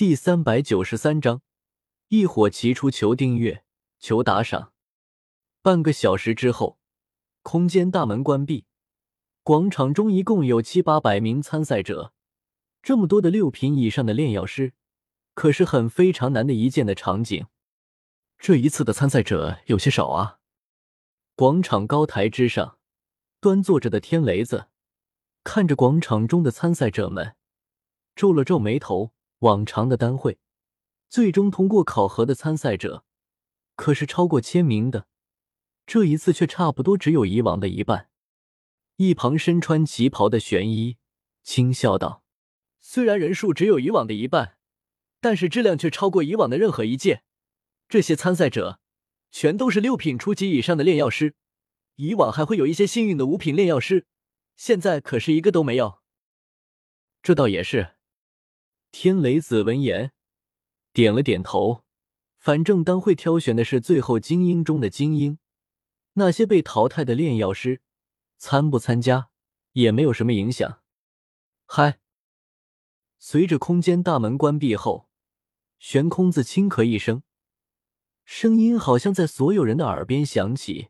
第三百九十三章，一火齐出，求订阅，求打赏。半个小时之后，空间大门关闭，广场中一共有七八百名参赛者。这么多的六品以上的炼药师，可是很非常难的一见的场景。这一次的参赛者有些少啊！广场高台之上，端坐着的天雷子看着广场中的参赛者们，皱了皱眉头。往常的单会，最终通过考核的参赛者，可是超过千名的，这一次却差不多只有以往的一半。一旁身穿旗袍的玄一轻笑道：“虽然人数只有以往的一半，但是质量却超过以往的任何一届。这些参赛者全都是六品初级以上的炼药师，以往还会有一些幸运的五品炼药师，现在可是一个都没有。这倒也是。”天雷子闻言，点了点头。反正当会挑选的是最后精英中的精英，那些被淘汰的炼药师，参不参加也没有什么影响。嗨！随着空间大门关闭后，悬空子轻咳一声，声音好像在所有人的耳边响起，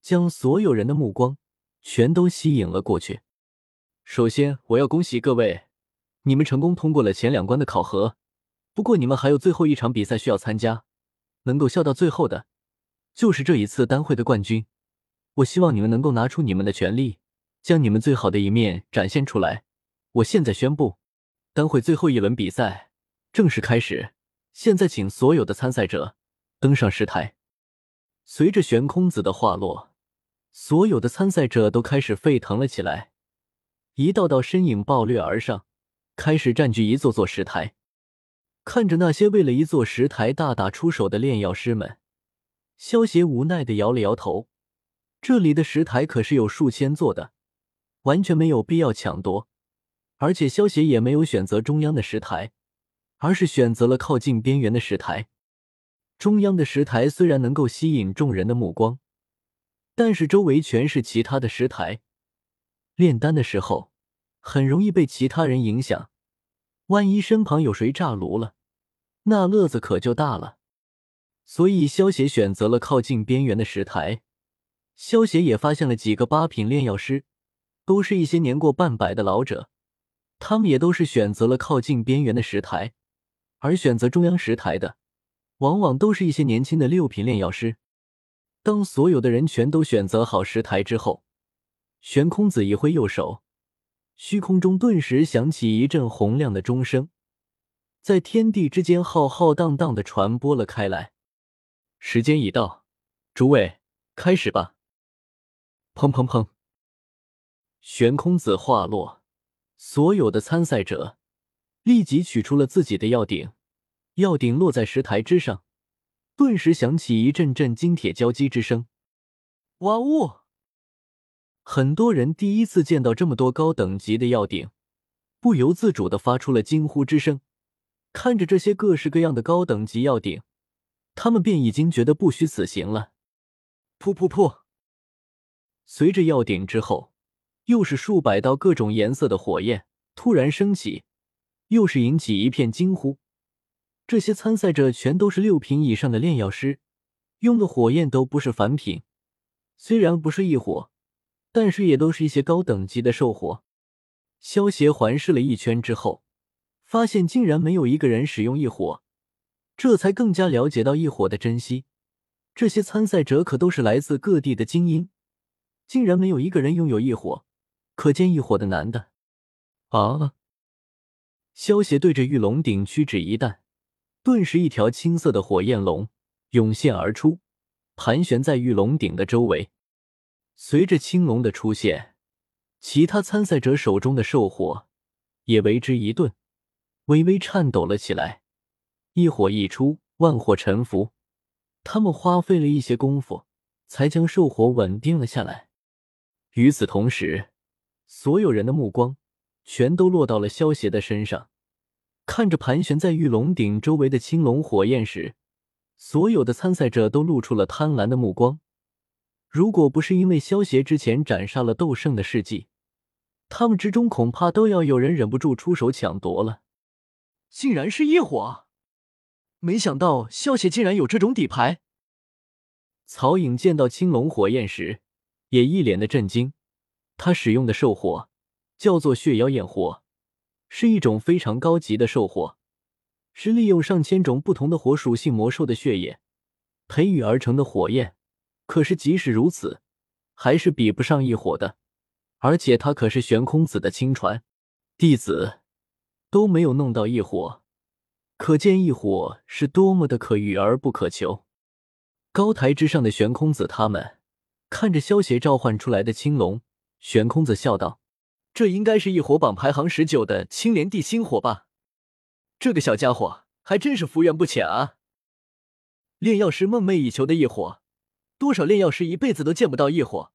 将所有人的目光全都吸引了过去。首先，我要恭喜各位。你们成功通过了前两关的考核，不过你们还有最后一场比赛需要参加，能够笑到最后的，就是这一次单会的冠军。我希望你们能够拿出你们的全力，将你们最好的一面展现出来。我现在宣布，单会最后一轮比赛正式开始。现在，请所有的参赛者登上石台。随着悬空子的话落，所有的参赛者都开始沸腾了起来，一道道身影暴掠而上。开始占据一座座石台，看着那些为了一座石台大打出手的炼药师们，萧协无奈的摇了摇头。这里的石台可是有数千座的，完全没有必要抢夺。而且萧协也没有选择中央的石台，而是选择了靠近边缘的石台。中央的石台虽然能够吸引众人的目光，但是周围全是其他的石台，炼丹的时候很容易被其他人影响。万一身旁有谁炸炉了，那乐子可就大了。所以萧协选择了靠近边缘的石台。萧协也发现了几个八品炼药师，都是一些年过半百的老者，他们也都是选择了靠近边缘的石台。而选择中央石台的，往往都是一些年轻的六品炼药师。当所有的人全都选择好石台之后，悬空子一挥右手。虚空中顿时响起一阵洪亮的钟声，在天地之间浩浩荡荡的传播了开来。时间已到，诸位，开始吧！砰砰砰！悬空子话落，所有的参赛者立即取出了自己的药鼎，药鼎落在石台之上，顿时响起一阵阵金铁交击之声。哇呜！很多人第一次见到这么多高等级的药鼎，不由自主的发出了惊呼之声。看着这些各式各样的高等级药鼎，他们便已经觉得不虚此行了。噗噗噗！随着药鼎之后，又是数百道各种颜色的火焰突然升起，又是引起一片惊呼。这些参赛者全都是六品以上的炼药师，用的火焰都不是凡品，虽然不是异火。但是也都是一些高等级的兽火。萧协环视了一圈之后，发现竟然没有一个人使用异火，这才更加了解到异火的珍惜。这些参赛者可都是来自各地的精英，竟然没有一个人拥有异火，可见异火的难的。啊！萧协对着玉龙鼎屈指一弹，顿时一条青色的火焰龙涌现而出，盘旋在玉龙鼎的周围。随着青龙的出现，其他参赛者手中的兽火也为之一顿，微微颤抖了起来。一火一出，万火沉浮。他们花费了一些功夫，才将兽火稳定了下来。与此同时，所有人的目光全都落到了萧协的身上。看着盘旋在玉龙顶周围的青龙火焰时，所有的参赛者都露出了贪婪的目光。如果不是因为萧协之前斩杀了斗圣的事迹，他们之中恐怕都要有人忍不住出手抢夺了。竟然是异火！没想到萧协竟然有这种底牌。曹颖见到青龙火焰时，也一脸的震惊。他使用的兽火叫做血妖焰火，是一种非常高级的兽火，是利用上千种不同的火属性魔兽的血液培育而成的火焰。可是即使如此，还是比不上异火的。而且他可是玄空子的亲传弟子，都没有弄到异火，可见异火是多么的可遇而不可求。高台之上的玄空子他们看着萧协召唤出来的青龙，玄空子笑道：“这应该是异火榜排行十九的青莲地心火吧？这个小家伙还真是福缘不浅啊！炼药师梦寐以求的异火，多少炼药师一辈子都见不到异火。”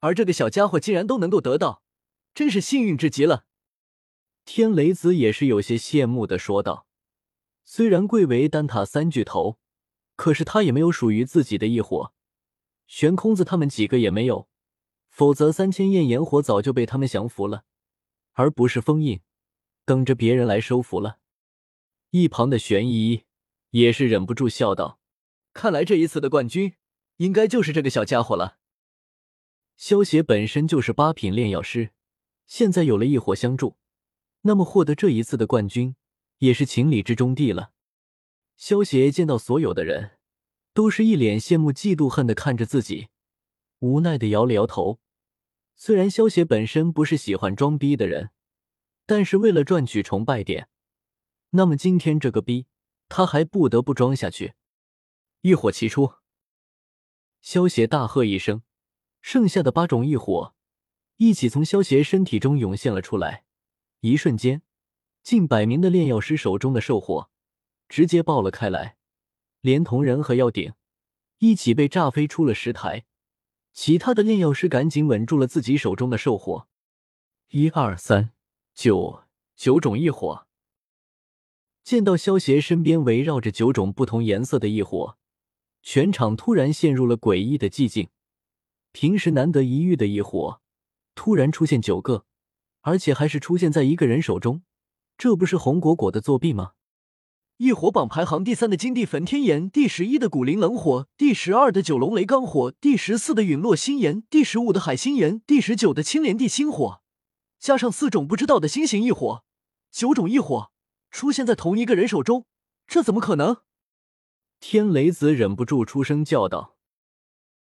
而这个小家伙竟然都能够得到，真是幸运至极了。天雷子也是有些羡慕的说道：“虽然贵为丹塔三巨头，可是他也没有属于自己的异火。悬空子他们几个也没有，否则三千焰炎火早就被他们降服了，而不是封印，等着别人来收服了。”一旁的玄疑也是忍不住笑道：“看来这一次的冠军，应该就是这个小家伙了。”萧协本身就是八品炼药师，现在有了异火相助，那么获得这一次的冠军也是情理之中地了。萧协见到所有的人都是一脸羡慕、嫉妒、恨的看着自己，无奈的摇了摇头。虽然萧协本身不是喜欢装逼的人，但是为了赚取崇拜点，那么今天这个逼他还不得不装下去。一火齐出，萧协大喝一声。剩下的八种异火一起从萧协身体中涌现了出来，一瞬间，近百名的炼药师手中的兽火直接爆了开来，连同人和药鼎一起被炸飞出了石台。其他的炼药师赶紧稳住了自己手中的兽火。一二三，九九种异火。见到萧协身边围绕着九种不同颜色的异火，全场突然陷入了诡异的寂静。平时难得一遇的异火，突然出现九个，而且还是出现在一个人手中，这不是红果果的作弊吗？异火榜排行第三的金地焚天炎，第十一的古灵冷火，第十二的九龙雷罡火，第十四的陨落心炎，第十五的海心炎，第十九的青莲地心火，加上四种不知道的新型异火，九种异火出现在同一个人手中，这怎么可能？天雷子忍不住出声叫道。